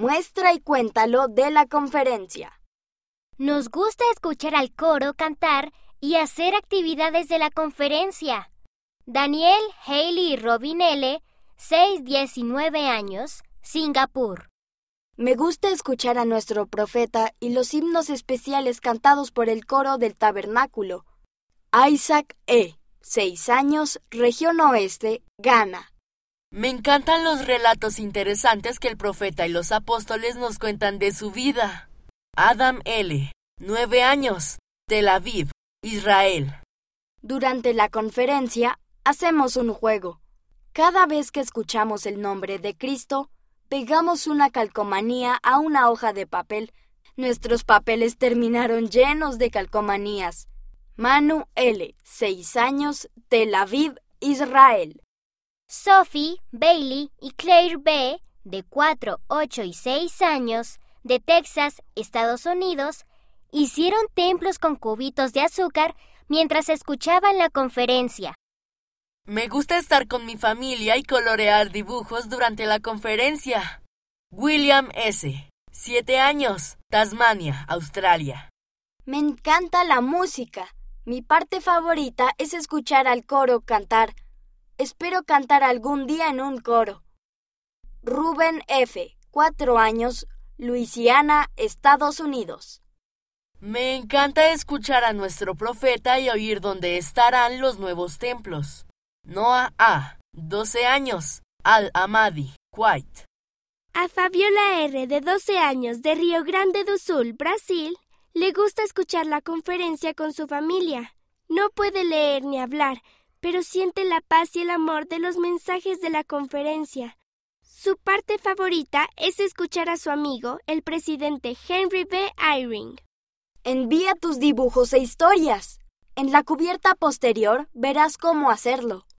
Muestra y cuéntalo de la conferencia. Nos gusta escuchar al coro cantar y hacer actividades de la conferencia. Daniel, Haley y Robin L., 6, 19 años, Singapur. Me gusta escuchar a nuestro profeta y los himnos especiales cantados por el coro del tabernáculo. Isaac E., 6 años, región oeste, Ghana. Me encantan los relatos interesantes que el profeta y los apóstoles nos cuentan de su vida. Adam L., 9 años, Tel Aviv, Israel. Durante la conferencia hacemos un juego. Cada vez que escuchamos el nombre de Cristo, pegamos una calcomanía a una hoja de papel. Nuestros papeles terminaron llenos de calcomanías. Manu L., 6 años, Tel Aviv, Israel. Sophie, Bailey y Claire B., de 4, 8 y 6 años, de Texas, Estados Unidos, hicieron templos con cubitos de azúcar mientras escuchaban la conferencia. Me gusta estar con mi familia y colorear dibujos durante la conferencia. William S., 7 años, Tasmania, Australia. Me encanta la música. Mi parte favorita es escuchar al coro cantar. Espero cantar algún día en un coro. Ruben F., 4 años, Luisiana, Estados Unidos. Me encanta escuchar a nuestro profeta y oír dónde estarán los nuevos templos. Noah A., 12 años, Al-Amadi, Kuwait. A Fabiola R., de 12 años, de Río Grande do Sul, Brasil, le gusta escuchar la conferencia con su familia. No puede leer ni hablar, pero siente la paz y el amor de los mensajes de la conferencia. Su parte favorita es escuchar a su amigo, el presidente Henry B. Eyring. Envía tus dibujos e historias. En la cubierta posterior verás cómo hacerlo.